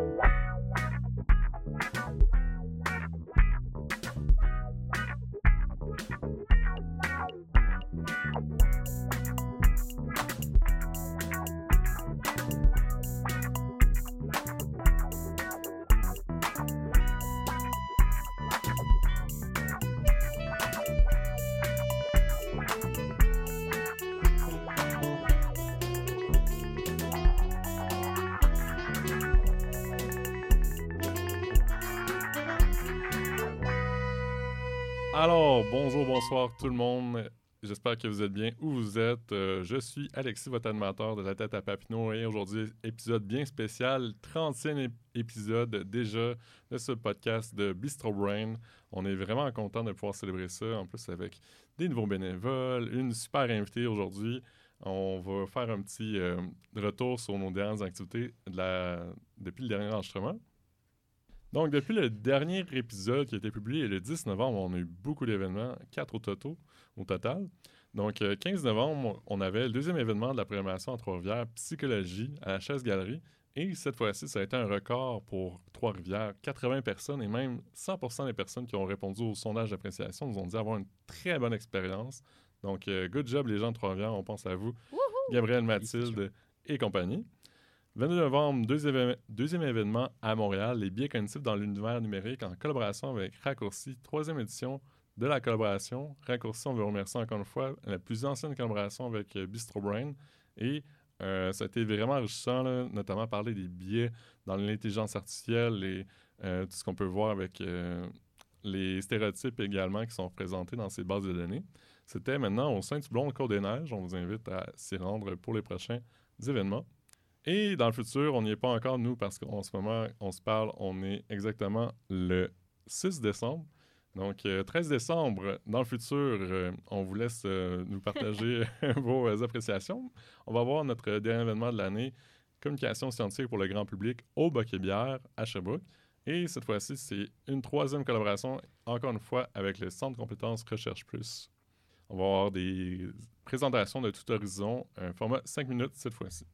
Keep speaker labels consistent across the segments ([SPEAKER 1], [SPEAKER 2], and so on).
[SPEAKER 1] Wow. Alors, bonjour, bonsoir tout le monde. J'espère que vous êtes bien où vous êtes. Euh, je suis Alexis, votre animateur de la tête à Papineau et aujourd'hui, épisode bien spécial, 35e épisode déjà de ce podcast de Bistro Brain. On est vraiment content de pouvoir célébrer ça, en plus avec des nouveaux bénévoles, une super invitée aujourd'hui. On va faire un petit euh, retour sur nos dernières activités depuis le dernier enregistrement. Donc, depuis le dernier épisode qui a été publié le 10 novembre, on a eu beaucoup d'événements, quatre au, toto, au total. Donc, euh, 15 novembre, on avait le deuxième événement de la programmation à Trois-Rivières, Psychologie, à la Chaise-Galerie. Et cette fois-ci, ça a été un record pour Trois-Rivières. 80 personnes et même 100 des personnes qui ont répondu au sondage d'appréciation nous ont dit avoir une très bonne expérience. Donc, euh, good job les gens de Trois-Rivières, on pense à vous. Gabriel, Mathilde et compagnie. 22 novembre, deuxième, événement à Montréal, les biais cognitifs dans l'univers numérique en collaboration avec Raccourci, troisième édition de la collaboration. Raccourci, on veut remercier encore une fois la plus ancienne collaboration avec euh, Bistro Brain. Et euh, ça a été vraiment enrichissant, là, notamment parler des biais dans l'intelligence artificielle et euh, tout ce qu'on peut voir avec les stéréotypes également qui sont présentés dans ces bases de données. C'était maintenant au Saint-Toublon, au Cours des Neiges. On vous invite à s'y rendre pour les prochains événements. Et dans le futur, on n'y est pas encore, nous, parce qu'en ce moment, on se parle, on est exactement le 6 décembre. Donc, euh, 13 décembre, dans le futur, euh, on vous laisse euh, nous partager vos euh, appréciations. On va voir notre dernier événement de l'année, communication scientifique pour le grand public au Boc et Bière à Sherbrooke. Et cette fois-ci, c'est une troisième collaboration, encore une fois, avec le Centre de compétences Recherche Plus. On va avoir des présentations de tout horizon, un format 5 minutes cette fois-ci.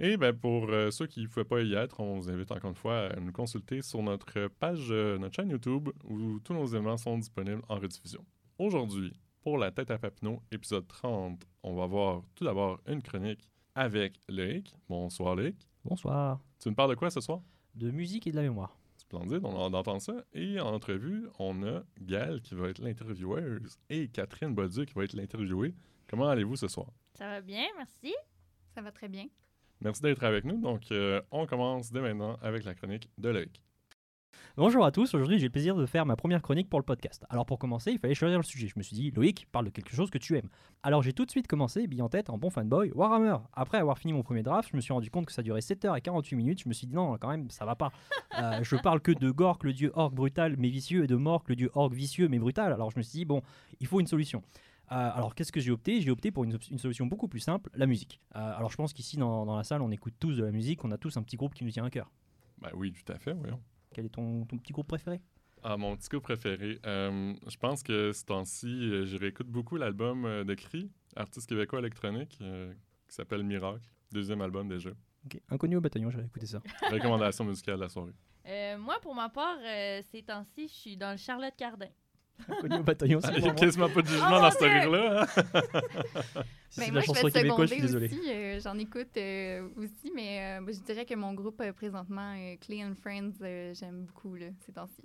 [SPEAKER 1] Et ben, pour euh, ceux qui ne pouvaient pas y être, on vous invite encore une fois à nous consulter sur notre page, euh, notre chaîne YouTube, où tous nos événements sont disponibles en rediffusion. Aujourd'hui, pour la tête à Papineau, épisode 30, on va voir tout d'abord une chronique avec Loïc. Bonsoir Loïc.
[SPEAKER 2] Bonsoir.
[SPEAKER 1] Tu me parles de quoi ce soir?
[SPEAKER 2] De musique et de la mémoire.
[SPEAKER 1] Splendide, on, on entend ça. Et en entrevue, on a Gaëlle qui va être l'intervieweuse et Catherine Bolduc qui va être l'interviewée. Comment allez-vous ce soir?
[SPEAKER 3] Ça va bien, merci. Ça va très bien.
[SPEAKER 1] Merci d'être avec nous. Donc, euh, on commence dès maintenant avec la chronique de Loïc.
[SPEAKER 2] Bonjour à tous, aujourd'hui j'ai le plaisir de faire ma première chronique pour le podcast. Alors pour commencer, il fallait choisir le sujet. Je me suis dit, Loïc, parle de quelque chose que tu aimes. Alors j'ai tout de suite commencé, bille en tête, en bon fanboy, Warhammer. Après avoir fini mon premier draft, je me suis rendu compte que ça durait 7h48 minutes. Je me suis dit, non, quand même, ça va pas. Euh, je parle que de Gork, le dieu orc brutal mais vicieux, et de Mork, le dieu orc vicieux mais brutal. Alors je me suis dit, bon, il faut une solution. Euh, alors qu'est-ce que j'ai opté? J'ai opté pour une, une solution beaucoup plus simple, la musique. Euh, alors je pense qu'ici dans, dans la salle, on écoute tous de la musique, on a tous un petit groupe qui nous tient à cœur.
[SPEAKER 1] Ben oui, tout à fait, voyons.
[SPEAKER 2] Quel est ton, ton petit groupe préféré?
[SPEAKER 1] Ah, mon petit coup préféré. Euh, je pense que ce temps-ci, je réécoute beaucoup l'album de Cri, artiste québécois électronique, euh, qui s'appelle Miracle. Deuxième album déjà.
[SPEAKER 2] Ok, Inconnu au bataillon, j'avais écouté ça.
[SPEAKER 1] Recommandation musicale de la soirée.
[SPEAKER 3] Euh, moi, pour ma part, euh, ces temps-ci, je suis dans le Charlotte Cardin.
[SPEAKER 2] Inconnu au bataillon,
[SPEAKER 1] Ah,
[SPEAKER 2] c'est
[SPEAKER 1] Il n'y a quasiment pas de jugement
[SPEAKER 3] Oh,
[SPEAKER 1] dans cette rire-là.
[SPEAKER 2] Si
[SPEAKER 4] Ben moi,
[SPEAKER 2] la
[SPEAKER 4] je te
[SPEAKER 2] québécoise, je suis
[SPEAKER 4] seconder
[SPEAKER 2] désolé.
[SPEAKER 4] aussi. euh, J'en écoute euh, aussi, mais euh, je dirais que mon groupe euh, présentement, euh, Clay and Friends, euh, j'aime beaucoup là, ces temps-ci.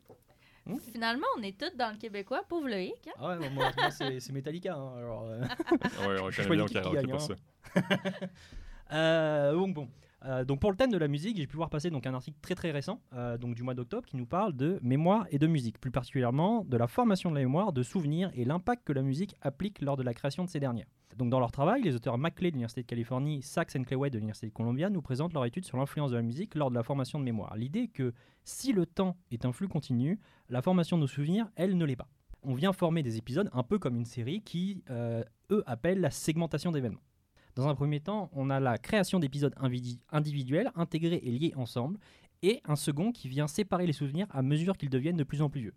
[SPEAKER 3] Finalement, on est tous dans le québécois, pauvre Loïc. hein?
[SPEAKER 2] Ah ouais, moi, moi, c'est c'est Metallica. hein, alors, euh.
[SPEAKER 1] Ouais, on connaît bien
[SPEAKER 2] qui
[SPEAKER 1] karaoké pour ça.
[SPEAKER 2] Euh, donc bon. Euh, donc pour le thème de la musique, j'ai pu voir passer donc un article très très récent, euh, donc du mois d'octobre, qui nous parle de mémoire et de musique, plus particulièrement de la formation de la mémoire, de souvenirs et l'impact que la musique applique lors de la création de ces dernières. Donc dans leur travail, les auteurs McClay de l'Université de Californie, Sachs and Clayway de l'Université de Columbia nous présentent leur étude sur l'influence de la musique lors de la formation de mémoire. L'idée est que si le temps est un flux continu, la formation de nos souvenirs, elle ne l'est pas. On vient former des épisodes un peu comme une série qui, euh, eux, appellent la segmentation d'événements. Dans un premier temps, on a la création d'épisodes individuels, intégrés et liés ensemble, et un second qui vient séparer les souvenirs à mesure qu'ils deviennent de plus en plus vieux.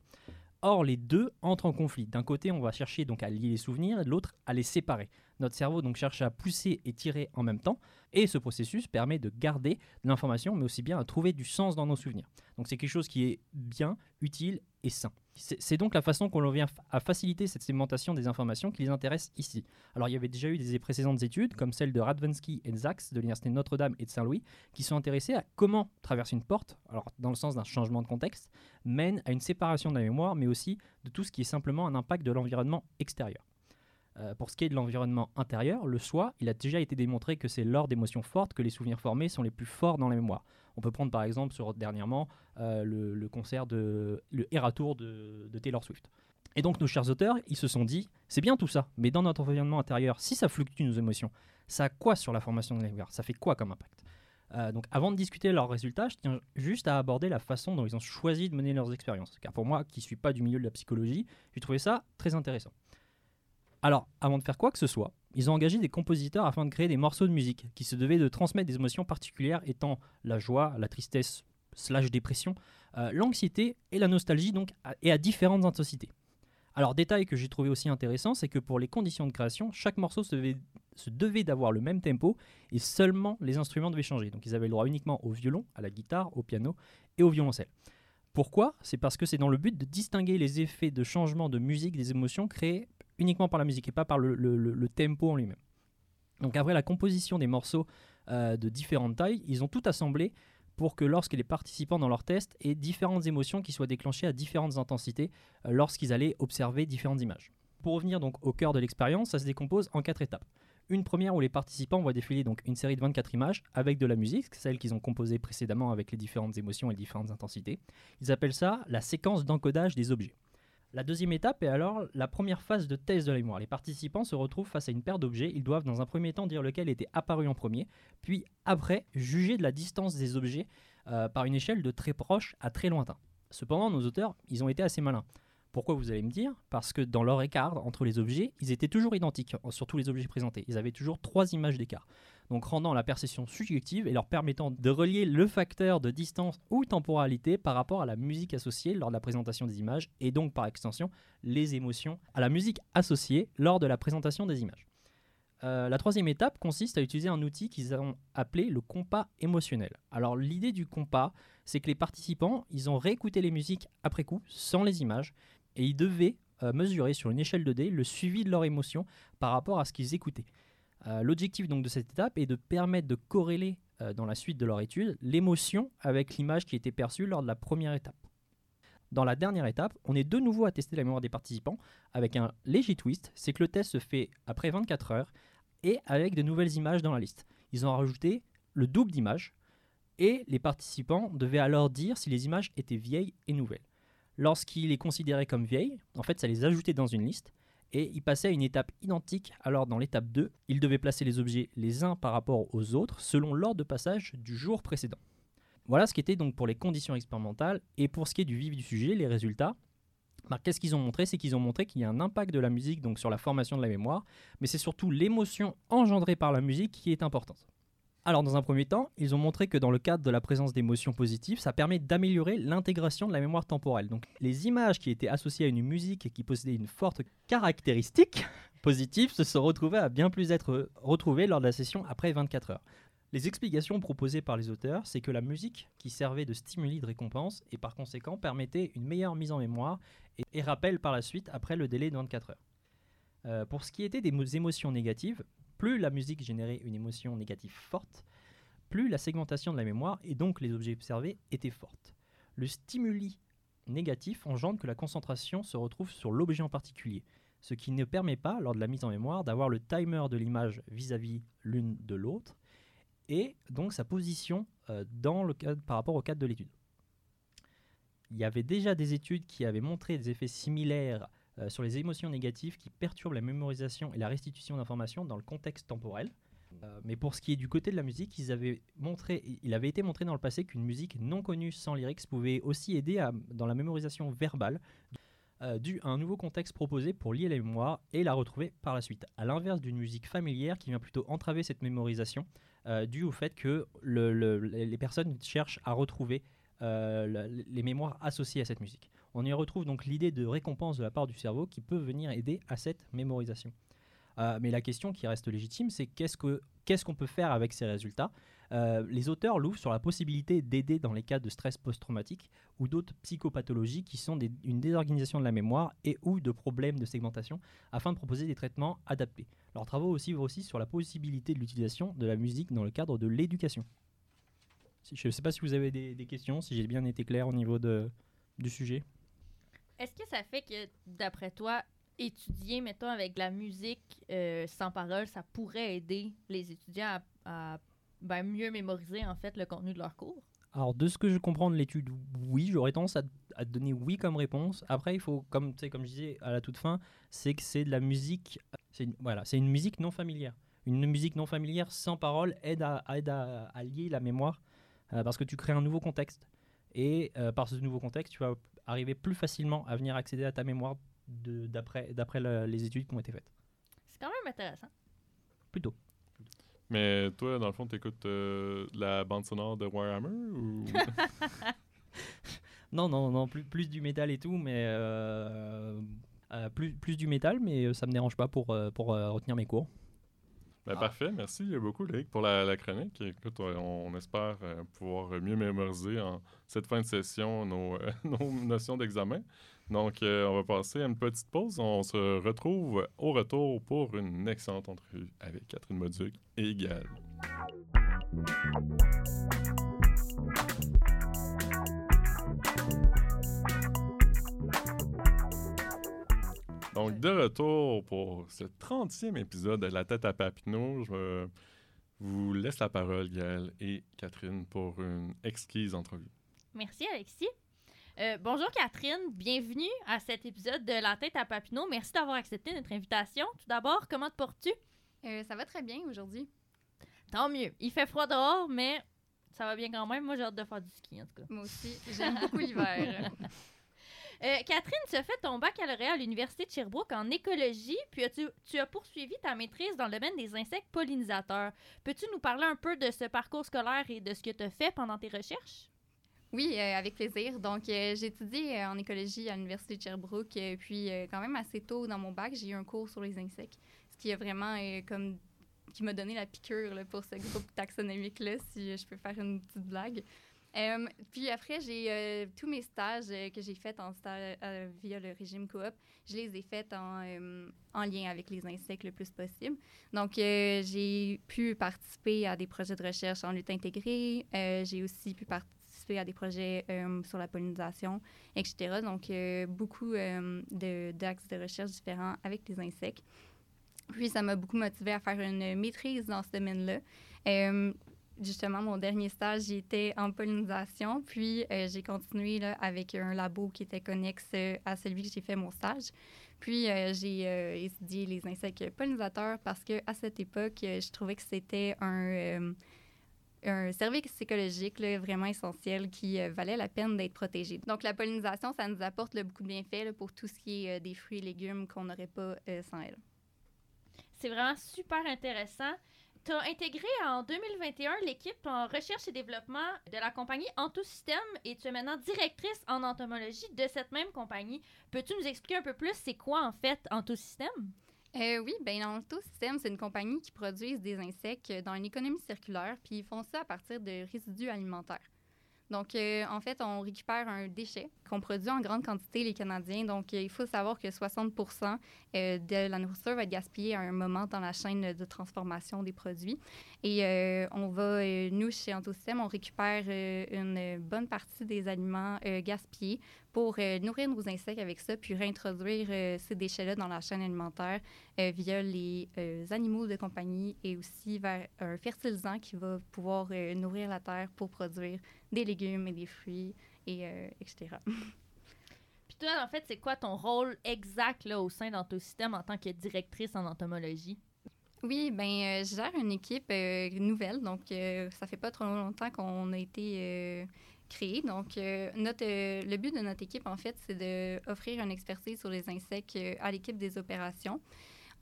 [SPEAKER 2] Or, les deux entrent en conflit. D'un côté, on va chercher donc à lier les souvenirs, et de l'autre, à les séparer. Notre cerveau donc cherche à pousser et tirer en même temps, et ce processus permet de garder de l'information, mais aussi bien à trouver du sens dans nos souvenirs. Donc c'est quelque chose qui est bien, utile et sain. C'est donc la façon qu'on vient à faciliter cette segmentation des informations qui les intéresse ici. Alors il y avait déjà eu des précédentes études, comme celle de Radvansky et Zaks de l'Université Notre-Dame et de Saint-Louis, qui sont intéressés à comment traverser une porte, alors dans le sens d'un changement de contexte, mène à une séparation de la mémoire, mais aussi de tout ce qui est simplement un impact de l'environnement extérieur. Euh, pour ce qui est de l'environnement intérieur, le soi, il a déjà été démontré que c'est lors d'émotions fortes que les souvenirs formés sont les plus forts dans la mémoire. On peut prendre par exemple dernièrement euh, le, concert de le Era Tour de, Taylor Swift. Et donc nos chers auteurs, ils se sont dit, c'est bien tout ça, mais dans notre environnement intérieur, si ça fluctue nos émotions, ça a quoi sur la formation de mémoire Ça fait quoi comme impact? Euh, Donc avant de discuter leurs résultats, je tiens juste à aborder la façon dont ils ont choisi de mener leurs expériences. Car pour moi, qui ne suis pas du milieu de la psychologie, j'ai trouvé ça très intéressant. Alors, avant de faire quoi que ce soit, ils ont engagé des compositeurs afin de créer des morceaux de musique qui se devaient de transmettre des émotions particulières étant la joie, la tristesse, slash dépression, euh, l'anxiété et la nostalgie donc à- et à différentes intensités. Alors détail que j'ai trouvé aussi intéressant, c'est que pour les conditions de création, chaque morceau se devait, se devait d'avoir le même tempo et seulement les instruments devaient changer. Donc ils avaient le droit uniquement au violon, à la guitare, au piano et au violoncelle. Pourquoi? C'est parce que c'est dans le but de distinguer les effets de changement de musique des émotions créés uniquement par la musique et pas par le, tempo en lui-même. Donc après la composition des morceaux euh, de différentes tailles, ils ont tout assemblé pour que lorsque les participants dans leur test aient différentes émotions qui soient déclenchées à différentes intensités euh, lorsqu'ils allaient observer différentes images. Pour revenir donc au cœur de l'expérience, ça se décompose en quatre étapes. Une première où les participants voient défiler donc une série de 24 images avec de la musique, celle qu'ils ont composée précédemment avec les différentes émotions et les différentes intensités. Ils appellent ça la séquence d'encodage des objets. La deuxième étape est alors la première phase de test de la mémoire. Les participants se retrouvent face à une paire d'objets. Ils doivent dans un premier temps dire lequel était apparu en premier, puis après juger de la distance des objets euh, par une échelle de très proche à très lointain. Cependant, nos auteurs, ils ont été assez malins. Pourquoi vous allez me dire? Parce que dans leur écart entre les objets, ils étaient toujours identiques sur tous les objets présentés. Ils avaient toujours trois images d'écart. Donc rendant la perception subjective et leur permettant de relier le facteur de distance ou temporalité par rapport à la musique associée lors de la présentation des images et donc par extension les émotions à la musique associée lors de la présentation des images. Euh, la troisième étape consiste à utiliser un outil qu'ils ont appelé le compas émotionnel. Alors l'idée du compas, c'est que les participants, ils ont réécouté les musiques après coup, sans les images, et ils devaient euh, mesurer sur une échelle de D le suivi de leur émotion par rapport à ce qu'ils écoutaient. Euh, L'objectif de cette étape est de permettre de corréler euh, dans la suite de leur étude l'émotion avec l'image qui était perçue lors de la première étape. Dans la dernière étape, on est de nouveau à tester la mémoire des participants avec un léger twist, c'est que le test se fait après 24 heures et avec de nouvelles images dans la liste. Ils ont rajouté le double d'images et les participants devaient alors dire si les images étaient vieilles et nouvelles. Lorsqu'ils les considéraient comme vieilles, en fait ça les ajoutait dans une liste et ils passaient à une étape identique. Alors dans l'étape 2, ils devaient placer les objets les uns par rapport aux autres selon l'ordre de passage du jour précédent. Voilà ce qui était donc pour les conditions expérimentales et pour ce qui est du vif du sujet, les résultats. bah, Qu'est-ce qu'ils ont montré? C'est qu'ils ont montré qu'il y a un impact de la musique donc sur la formation de la mémoire, mais c'est surtout l'émotion engendrée par la musique qui est importante. Alors dans un premier temps, ils ont montré que dans le cadre de la présence d'émotions positives, ça permet d'améliorer l'intégration de la mémoire temporelle. Donc les images qui étaient associées à une musique et qui possédaient une forte caractéristique positive se sont retrouvées à bien plus être retrouvées lors de la session après 24 heures. Les explications proposées par les auteurs, c'est que la musique qui servait de stimuli de récompense et par conséquent permettait une meilleure mise en mémoire et, rappel par la suite après le délai de 24 heures. Euh, pour ce qui était des mo- émotions négatives, plus la musique générait une émotion négative forte, plus la segmentation de la mémoire et donc les objets observés étaient fortes. Le stimuli négatif engendre que la concentration se retrouve sur l'objet en particulier, ce qui ne permet pas, lors de la mise en mémoire, d'avoir le timer de l'image vis-à-vis l'une de l'autre, et donc sa position euh, dans le cadre, par rapport au cadre de l'étude. Il y avait déjà des études qui avaient montré des effets similaires euh, sur les émotions négatives qui perturbent la mémorisation et la restitution d'informations dans le contexte temporel. Euh, mais pour ce qui est du côté de la musique, ils avaient montré, il avait été montré dans le passé qu'une musique non connue sans lyrics pouvait aussi aider à- dans la mémorisation verbale, euh, à un nouveau contexte proposé pour lier la mémoire et la retrouver par la suite. À l'inverse d'une musique familière qui vient plutôt entraver cette mémorisation, euh, dû au fait que le- le- les personnes cherchent à retrouver euh, les mémoires associées à cette musique. On y retrouve donc l'idée de récompense de la part du cerveau qui peut venir aider à cette mémorisation. Euh, mais la question qui reste légitime, c'est qu'est-ce que qu'est-ce qu'on peut faire avec ces résultats? Euh, Les auteurs l'ouvrent sur la possibilité d'aider dans les cas de stress post-traumatique ou d'autres psychopathologies qui sont une désorganisation de la mémoire et ou de problèmes de segmentation afin de proposer des traitements adaptés. Leurs travaux aussi ouvrent aussi sur la possibilité de l'utilisation de la musique dans le cadre de l'éducation. Je ne sais pas si vous avez des, questions, si j'ai bien été clair au niveau du sujet.
[SPEAKER 3] Est-ce que ça fait que, d'après toi, étudier, mettons, avec de la musique euh, sans parole, ça pourrait aider les étudiants à, ben, mieux mémoriser, en fait, le contenu de leur cours?
[SPEAKER 2] Alors, de ce que je comprends de l'étude, oui, j'aurais tendance à, à donner oui comme réponse. Après, il faut, comme, comme je disais à la toute fin, c'est que c'est de la musique, c'est une, voilà, c'est une musique non familière. Une musique non familière sans parole aide à, aide à, à lier la mémoire euh, parce que tu crées un nouveau contexte. Et euh, par ce nouveau contexte, tu vas arriver plus facilement à venir accéder à ta mémoire de- d'après d'après le- les études qui ont été faites.
[SPEAKER 3] C'est quand même intéressant.
[SPEAKER 2] Plutôt.
[SPEAKER 1] Mais toi, dans le fond, t'écoutes euh, la bande sonore de Warhammer ou...
[SPEAKER 2] Non, non, non, plus, plus du métal et tout, mais euh, euh, plus, plus du métal, mais euh, ça me dérange pas pour, pour euh, retenir mes cours.
[SPEAKER 1] Ben, Parfait, merci beaucoup, Loïc, pour la, la chronique. Écoute, on, on espère euh, pouvoir mieux mémoriser en cette fin de session nos, euh, nos notions d'examen. Donc, euh, on va passer à une petite pause. On se retrouve au retour pour une excellente entrevue avec Catherine Moduc et Donc, de retour pour ce 30e épisode de La tête à Papineau, je vous laisse la parole, Gaëlle et Catherine, pour une exquise entrevue.
[SPEAKER 3] Merci, Alexis. Euh, bonjour, Catherine. Bienvenue à cet épisode de La tête à Papineau. Merci d'avoir accepté notre invitation. Tout d'abord, comment te portes-tu?
[SPEAKER 4] Euh, ça va très bien aujourd'hui.
[SPEAKER 3] Tant mieux. Il fait froid dehors, mais ça va bien quand même. Moi, j'ai hâte de faire du ski, en tout cas.
[SPEAKER 4] Moi aussi, j'aime beaucoup l'hiver.
[SPEAKER 3] Euh, Catherine, tu as fait ton baccalauréat à l'Université de Sherbrooke en écologie, puis tu as poursuivi ta maîtrise dans le domaine des insectes pollinisateurs. Peux-tu nous parler un peu de ce parcours scolaire et de ce que tu as fait pendant tes recherches?
[SPEAKER 4] Oui, euh, avec plaisir. Donc, euh, j'ai étudié en écologie à l'Université de Sherbrooke. puis, quand même assez tôt dans mon bac, j'ai eu un cours sur les insectes. Ce qui a vraiment comme qui m'a donné la piqûre pour ce groupe taxonomique-là, si je peux faire une petite blague. Euh, puis après, j'ai euh, tous mes stages euh, que j'ai faits en stage via le régime coop, je les ai faits en, en lien avec les insectes le plus possible. Donc, j'ai pu participer à des projets de recherche en lutte intégrée. J'ai aussi pu participer à des projets sur la pollinisation, etc. Donc, beaucoup euh, de- d'axes de recherche différents avec les insectes. Puis, ça m'a beaucoup motivé à faire une maîtrise dans ce domaine-là. Justement, mon dernier stage, j'y étais en pollinisation. Puis, euh, j'ai continué là, avec un labo qui était connexe euh, à celui que j'ai fait mon stage. Puis, euh, j'ai étudié les insectes pollinisateurs parce que à cette époque, je trouvais que c'était un, un service écologique vraiment essentiel qui valait la peine d'être protégé. Donc, la pollinisation, ça nous apporte là, beaucoup de bienfaits pour tout ce qui est des fruits et légumes qu'on n'aurait pas sans elle.
[SPEAKER 3] C'est vraiment super intéressant. Tu as intégré en 2021 l'équipe en recherche et développement de la compagnie Antosystème et tu es maintenant directrice en entomologie de cette même compagnie. Peux-tu nous expliquer un peu plus c'est quoi en fait Antosystème?
[SPEAKER 4] Euh, oui, bien, Antosystème, c'est une compagnie qui produit des insectes dans une économie circulaire, puis ils font ça à partir de résidus alimentaires. Donc, euh, en fait, on récupère un déchet qu'on produit en grande quantité, les Canadiens. Donc, euh, il faut savoir que 60 euh, de la nourriture va être gaspillée à un moment dans la chaîne de transformation des produits. Et on va, nous, chez Antosystème, on récupère une bonne partie des aliments gaspillés pour nourrir nos insectes avec ça, puis réintroduire ces déchets-là dans la chaîne alimentaire via les animaux de compagnie et aussi vers un fertilisant qui va pouvoir nourrir la terre pour produire des légumes et des fruits, et, euh, etc.
[SPEAKER 3] Puis toi, en fait, c'est quoi ton rôle exact là, au sein d'Antosystème en tant que directrice en entomologie?
[SPEAKER 4] Oui, ben, euh, je gère une équipe euh, nouvelle, donc euh, ça fait pas trop longtemps qu'on a été euh, créé. Donc, notre, le but de notre équipe, en fait, c'est d'offrir une expertise sur les insectes à l'équipe des opérations.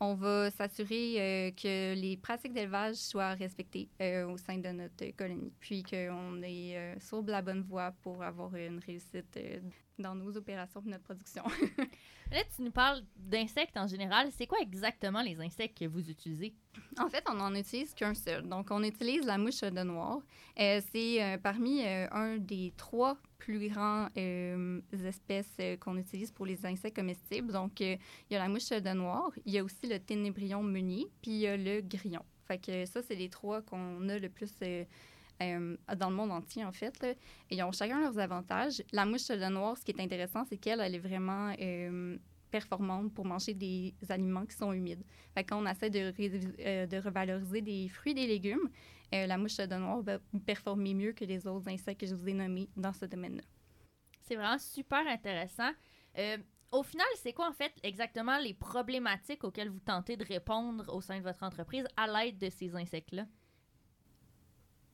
[SPEAKER 4] On va s'assurer euh, que les pratiques d'élevage soient respectées euh, au sein de notre colonie, puis qu'on est euh, sur la bonne voie pour avoir une réussite dans nos opérations et notre production.
[SPEAKER 3] Là, tu nous parles d'insectes en général. C'est quoi exactement les insectes que vous utilisez?
[SPEAKER 4] En fait, on n'en utilise qu'un seul. Donc, on utilise la mouche de noir. Euh, c'est euh, parmi euh, un des trois plus grands euh, espèces qu'on utilise pour les insectes comestibles. Donc, il y a la mouche de noir, il y a aussi le ténébrion meunier, puis il y a le grillon. Fait que ça, c'est les trois qu'on a le plus dans le monde entier, en fait. ils ont chacun leurs avantages. La mouche de noir, ce qui est intéressant, c'est qu'elle, elle est vraiment euh, performante pour manger des aliments qui sont humides. Quand on essaie euh, de revaloriser des fruits et des légumes, euh, la mouche de noir va performer mieux que les autres insectes que je vous ai nommés dans ce domaine-là.
[SPEAKER 3] C'est vraiment super intéressant. Euh, au final, c'est quoi en fait exactement les problématiques auxquelles vous tentez de répondre au sein de votre entreprise à l'aide de ces insectes-là?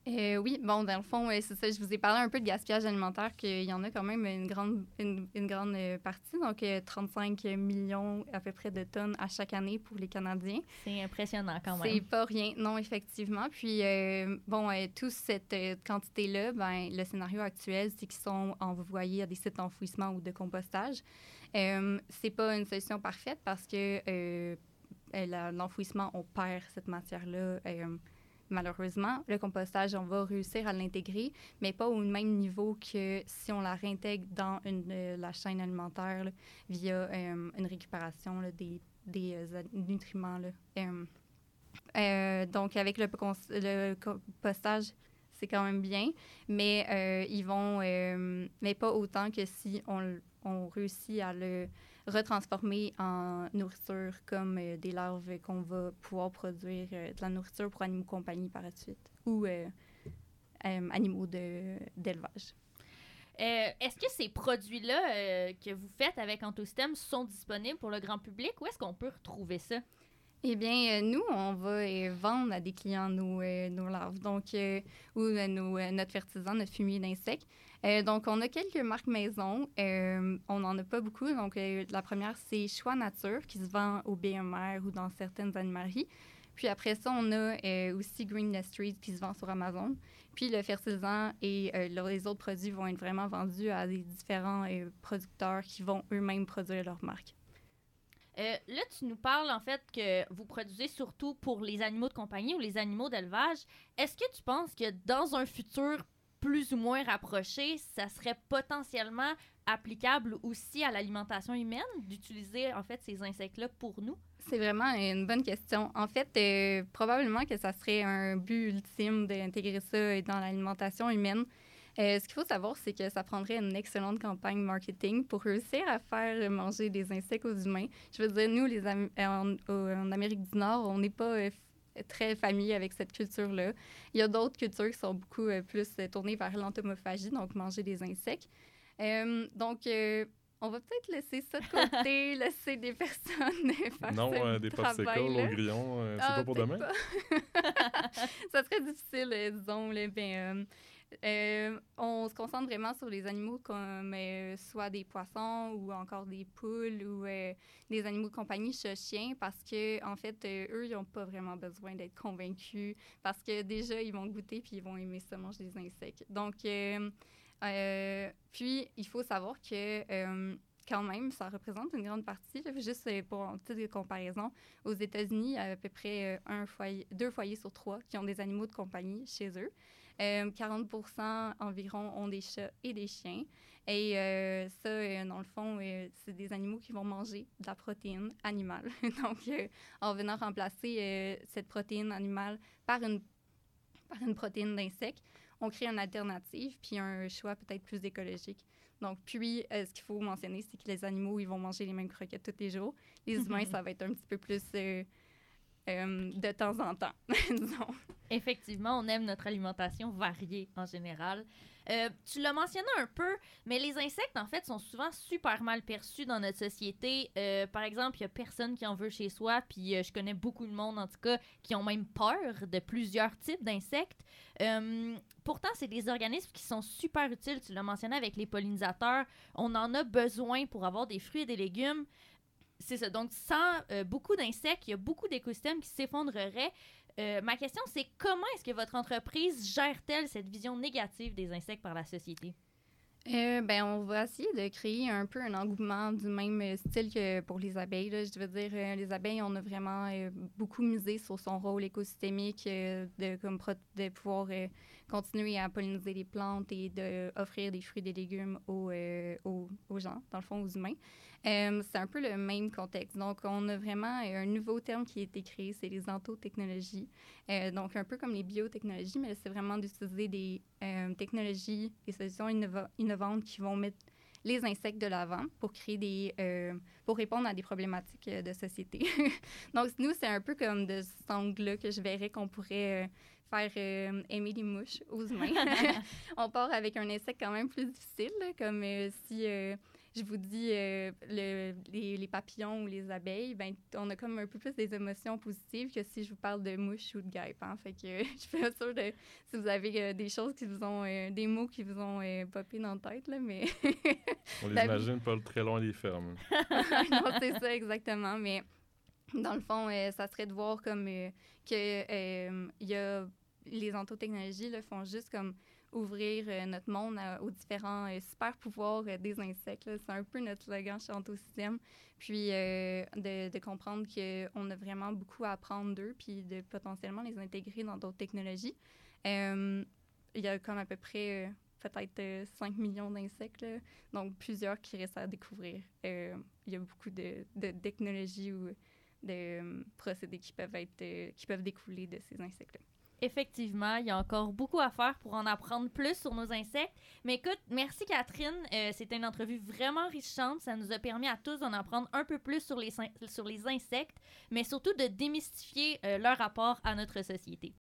[SPEAKER 4] Euh, oui, bon, dans le fond, euh, c'est ça, je vous ai parlé un peu de gaspillage alimentaire, qu'il y en a quand même une grande, une, une grande euh, partie, donc euh, 35 millions à peu près de tonnes à chaque année pour les Canadiens.
[SPEAKER 3] C'est impressionnant quand
[SPEAKER 4] C'est
[SPEAKER 3] même.
[SPEAKER 4] pas rien, non, effectivement. Puis, euh, bon, euh, toute cette euh, quantité-là, ben, le scénario actuel, c'est qu'ils sont envoyés à des sites d'enfouissement ou de compostage. Euh, c'est pas une solution parfaite parce que euh, euh, l'enfouissement, on perd cette matière-là. Malheureusement, le compostage, on va réussir à l'intégrer, mais pas au même niveau que si on la réintègre dans euh, la chaîne alimentaire via euh, une récupération des, euh, nutriments. Donc, avec le, compostage, c'est quand même bien, mais pas autant que si on réussit à le retransformer en nourriture comme euh, des larves qu'on va pouvoir produire euh, de la nourriture pour animaux compagnie par la suite ou euh, animaux d'élevage.
[SPEAKER 3] Est-ce que ces produits-là que vous faites avec Antosystem sont disponibles pour le grand public? Où est-ce qu'on peut retrouver ça?
[SPEAKER 4] Eh bien, euh, nous, on va euh, vendre à des clients nos, euh, larves, donc, ou nos, notre fertilisant, notre fumier d'insectes. Donc, on a quelques marques maison. on n'en a pas beaucoup. Donc, la première, c'est Choix Nature, qui se vend au BMR ou dans certaines animaleries. Puis après ça, on a aussi Green Industries qui se vend sur Amazon. Puis le fertilisant et le- les autres produits vont être vraiment vendus à des différents producteurs qui vont eux-mêmes produire leur marque.
[SPEAKER 3] Euh, là, tu nous parles en fait que vous produisez surtout pour les animaux de compagnie ou les animaux d'élevage. Est-ce que tu penses que dans un futur plus ou moins rapproché, ça serait potentiellement applicable aussi à l'alimentation humaine d'utiliser en fait ces insectes-là pour nous?
[SPEAKER 4] C'est vraiment une bonne question. En fait, euh, probablement que ça serait un but ultime d'intégrer ça dans l'alimentation humaine. Euh, ce qu'il faut savoir, c'est que ça prendrait une excellente campagne marketing pour réussir à faire manger des insectes aux humains. Je veux dire, nous, les Am- en, au- en Amérique du Nord, on n'est pas euh, très familier avec cette culture-là. Il y a d'autres cultures qui sont beaucoup euh, plus euh, tournées vers l'entomophagie, donc manger des insectes. Euh, donc, euh, on va peut-être laisser ça de côté, laisser des personnes faire
[SPEAKER 1] Non,
[SPEAKER 4] ce
[SPEAKER 1] euh, des popsicles au grillon, euh, c'est
[SPEAKER 4] Ah,
[SPEAKER 1] pas pour demain?
[SPEAKER 4] pas. ça serait difficile, euh, disons. Là, ben, euh, euh, on se concentre vraiment sur les animaux comme euh, soit des poissons ou encore des poules ou euh, des animaux de compagnie chiens parce que en fait, eux, ils n'ont pas vraiment besoin d'être convaincus parce que déjà, ils vont goûter puis ils vont aimer ça manger des insectes. Donc, puis, il faut savoir que quand même, ça représente une grande partie. juste pour un titre de comparaison, aux États-Unis, à peu près un foyer, deux foyers sur trois qui ont des animaux de compagnie chez eux. Euh, 40% environ ont des chats et des chiens. Et euh, ça, euh, dans le fond, euh, c'est des animaux qui vont manger de la protéine animale. Donc, euh, en venant remplacer euh, cette protéine animale par une, par une protéine d'insecte, on crée une alternative puis un choix peut-être plus écologique. Donc, puis, euh, ce qu'il faut mentionner, c'est que les animaux, ils vont manger les mêmes croquettes tous les jours. Les humains, ça va être un petit peu plus euh, de temps en temps.
[SPEAKER 3] Effectivement, on aime notre alimentation variée en général. Euh, tu l'as mentionné un peu, mais les insectes, en fait, sont souvent super mal perçus dans notre société. Euh, par exemple, il n'y a personne qui en veut chez soi, puis je connais beaucoup de monde, en tout cas, qui ont même peur de plusieurs types d'insectes. Pourtant, c'est des organismes qui sont super utiles. Tu l'as mentionné avec les pollinisateurs. On en a besoin pour avoir des fruits et des légumes. C'est ça. Donc, sans euh, beaucoup d'insectes, il y a beaucoup d'écosystèmes qui s'effondreraient. Euh, ma question, c'est comment est-ce que votre entreprise gère-t-elle cette vision négative des insectes par la société?
[SPEAKER 4] Euh, ben, on va essayer de créer un peu un engouement du même style que pour les abeilles. Je veux dire, les abeilles, on a vraiment beaucoup misé sur son rôle écosystémique de, comme de pouvoir continuer à polliniser les plantes et d'offrir des fruits et des légumes aux, euh, aux, aux gens, dans le fond, aux humains. Euh, c'est un peu le même contexte. Donc, on a vraiment un nouveau terme qui a été créé, c'est les antotechnologies. Euh, donc, un peu comme les biotechnologies, mais c'est vraiment d'utiliser des technologies, des solutions innova- innovantes qui vont mettre les insectes de l'avant pour créer des euh, pour répondre à des problématiques euh, de société. Donc nous c'est un peu comme de cet angle-là que je verrais qu'on pourrait euh, faire euh, aimer les mouches aux humains. On part avec un insecte quand même plus difficile, comme euh, si euh, je vous dis euh, le- les, les papillons ou les abeilles, ben on a comme un peu plus des émotions positives que si je vous parle de mouches ou de guêpes. hein. Fait que je suis pas sûre de si vous avez euh, des choses qui vous ont euh, des mots qui vous ont popé dans la tête là, mais
[SPEAKER 1] On les imagine pas très loin des fermes.
[SPEAKER 4] non, c'est ça, exactement. Mais dans le fond, ça serait de voir comme que il y a les antotechnologies là, font juste comme ouvrir euh, notre monde aux différents euh, super pouvoirs euh, des insectes. C'est un peu notre slogan chez Antosystème. Puis de, de comprendre qu'on a vraiment beaucoup à apprendre d'eux, puis de potentiellement les intégrer dans d'autres technologies. Il y a comme à peu près peut-être euh, 5 millions d'insectes, donc plusieurs qui restent à découvrir. Il y a beaucoup de, technologies ou de procédés qui peuvent être qui peuvent découler de ces insectes-là.
[SPEAKER 3] Effectivement, il y a encore beaucoup à faire pour en apprendre plus sur nos insectes. Mais écoute, merci Catherine. Euh, C'était une entrevue vraiment enrichissante. Ça nous a permis à tous d'en apprendre un peu plus sur les, sur les insectes, mais surtout de démystifier euh, leur rapport à notre société.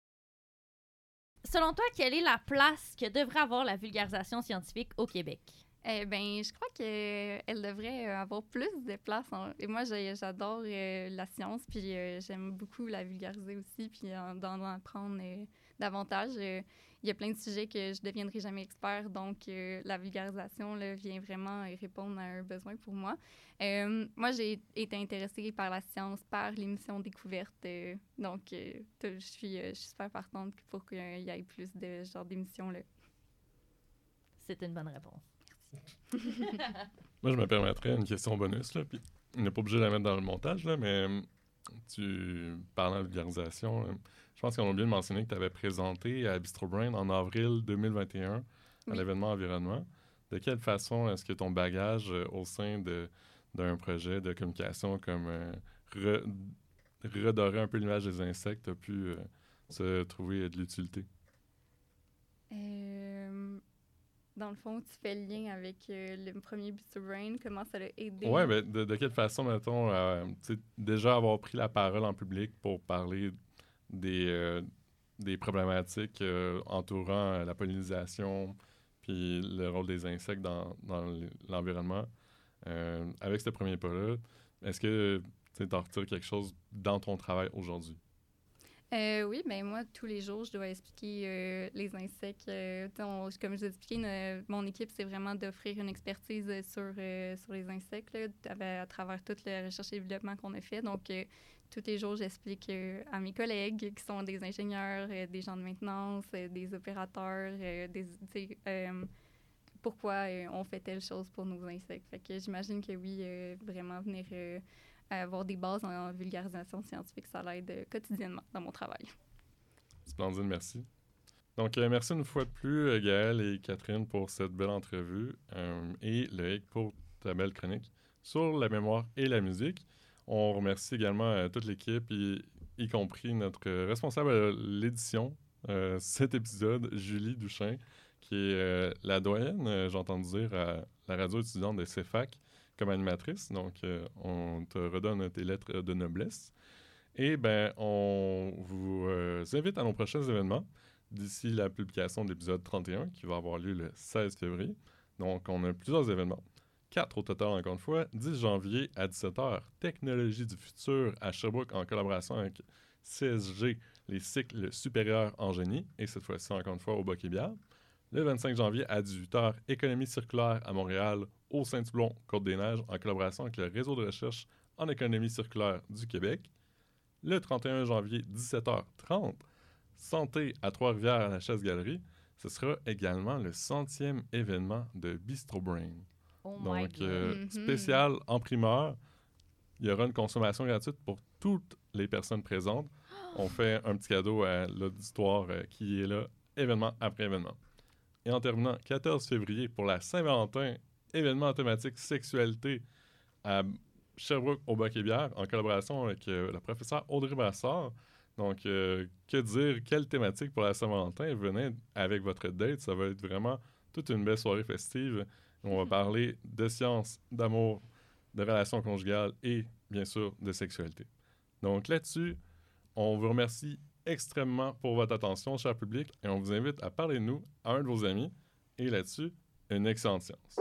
[SPEAKER 3] Selon toi, quelle est la place que devrait avoir la vulgarisation scientifique au Québec?
[SPEAKER 4] Eh ben, je crois qu'elle devrait euh, avoir plus de place. Et moi, j'adore euh, la science, puis euh, j'aime beaucoup la vulgariser aussi, puis en- d'en apprendre euh, davantage. Euh, Il y a plein de sujets que je ne deviendrai jamais expert, donc euh, la vulgarisation là, vient vraiment euh, répondre à un besoin pour moi. Euh, moi, j'ai été intéressée par la science, par l'émission Découverte, euh, donc euh, je suis euh, je suis super partante pour qu'il y ait plus de genre d'émissions-là.
[SPEAKER 3] C'est une bonne réponse.
[SPEAKER 1] Moi, je me permettrais une question bonus, là, puis on n'est pas obligé de la mettre dans le montage, là, mais hum, tu parles de vulgarisation. là, je pense qu'on a oublié de mentionner que tu avais présenté à Bistro Brain en avril 2021 à
[SPEAKER 4] Oui.
[SPEAKER 1] l'événement environnement. De quelle façon est-ce que ton bagage euh, au sein de- d'un projet de communication comme euh, re- redorer un peu l'image des insectes a pu euh, se trouver de l'utilité?
[SPEAKER 4] Euh, dans le fond, tu fais le lien avec euh, le premier Bistro Brain, comment ça l'a aidé?
[SPEAKER 1] Ouais, mais de, de quelle façon, mettons, euh, déjà avoir pris la parole en public pour parler des, euh, problématiques entourant la pollinisation puis le rôle des insectes dans, l'environnement. Avec ce premier pas-là, est-ce que tu en retires quelque chose dans ton travail aujourd'hui?
[SPEAKER 4] Euh, oui, ben moi, tous les jours, je dois expliquer euh, les insectes. Euh, comme je vous ai expliqué, mon équipe, c'est vraiment d'offrir une expertise sur, sur les insectes là, à, à travers toute la recherche et développement qu'on a fait. Donc, tous les jours, j'explique à mes collègues qui sont des ingénieurs, des gens de maintenance, des opérateurs, des, pourquoi on fait telle chose pour nos insectes. Fait que j'imagine que oui, vraiment venir avoir des bases en vulgarisation scientifique, ça l'aide euh, quotidiennement dans mon travail.
[SPEAKER 1] Splendide, merci. Donc, euh, merci une fois de plus, euh, Gaël et Catherine, pour cette belle entrevue et Loïc pour ta belle chronique sur la mémoire et la musique. On remercie également toute l'équipe, y, compris notre responsable à l'édition, cet épisode, Julie Duchin, qui est la doyenne, j'ai entendu dire, à la radio étudiante de CEFAC comme animatrice. Donc, euh, on te redonne tes lettres de noblesse. Et ben, on vous euh, invite à nos prochains événements d'ici la publication de l'épisode 31 qui va avoir lieu le 16 février. Donc, on a plusieurs événements. Quatre au total, encore une fois. 10 janvier à 17h, Technologie du futur à Sherbrooke en collaboration avec CSG, les cycles supérieurs en génie. Et cette fois-ci, encore une fois, au Boc-et-Bière. Le 25 janvier à 18h, Économie circulaire à Montréal, au Saint-Toulon, Côte-des-Neiges, en collaboration avec le réseau de recherche en économie circulaire du Québec. Le 31 janvier, 17h30, Santé à Trois-Rivières à la Chasse-Galerie. Ce sera également le centième événement de Bistro Brain.
[SPEAKER 3] Oh
[SPEAKER 1] Donc, euh,
[SPEAKER 4] Mhm.
[SPEAKER 1] spécial en primeur. Il y aura une consommation gratuite pour toutes les personnes présentes. On fait un petit cadeau à l'auditoire euh, qui est là, événement après événement. Et en terminant, 14 février pour la Saint-Valentin, événement thématique sexualité à Sherbrooke au Bac et Bière en collaboration avec euh, le professeur Audrey Brassard. Donc, euh, que dire, quelle thématique pour la Saint-Valentin? Venez avec votre date, ça va être vraiment toute une belle soirée festive. On va parler de sciences, d'amour, de relations conjugales et, bien sûr, de sexualité. Donc là-dessus, on vous remercie extrêmement pour votre attention, cher public, et on vous invite à parler de nous à un de vos amis. Et là-dessus, une excellente séance.